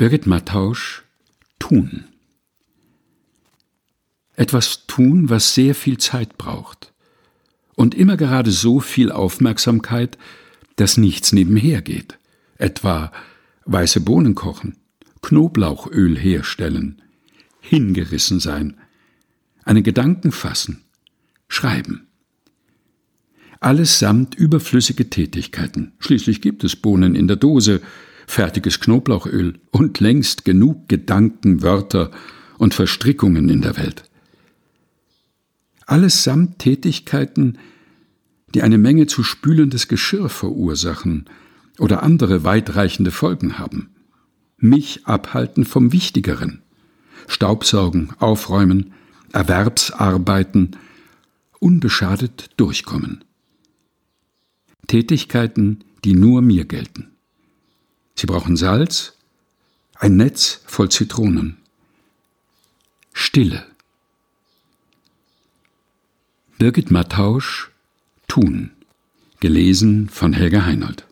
Birgit Mattausch Tun. Etwas tun, was sehr viel Zeit braucht. Und immer gerade so viel Aufmerksamkeit, dass nichts nebenher geht. Etwa weiße Bohnen kochen, Knoblauchöl herstellen, hingerissen sein, einen Gedanken fassen, schreiben. Allesamt überflüssige Tätigkeiten. Schließlich gibt es Bohnen in der Dose, fertiges Knoblauchöl und längst genug Gedanken, Wörter und Verstrickungen in der Welt. Allesamt Tätigkeiten, die eine Menge zu spülendes Geschirr verursachen oder andere weitreichende Folgen haben. Mich abhalten vom Wichtigeren. Staubsaugen, aufräumen, Erwerbsarbeiten, unbeschadet durchkommen. Tätigkeiten, die nur mir gelten. Brauchen Salz, ein Netz voll Zitronen. Stille. Birgit Mattausch Tun. Gelesen von Helga Heinold.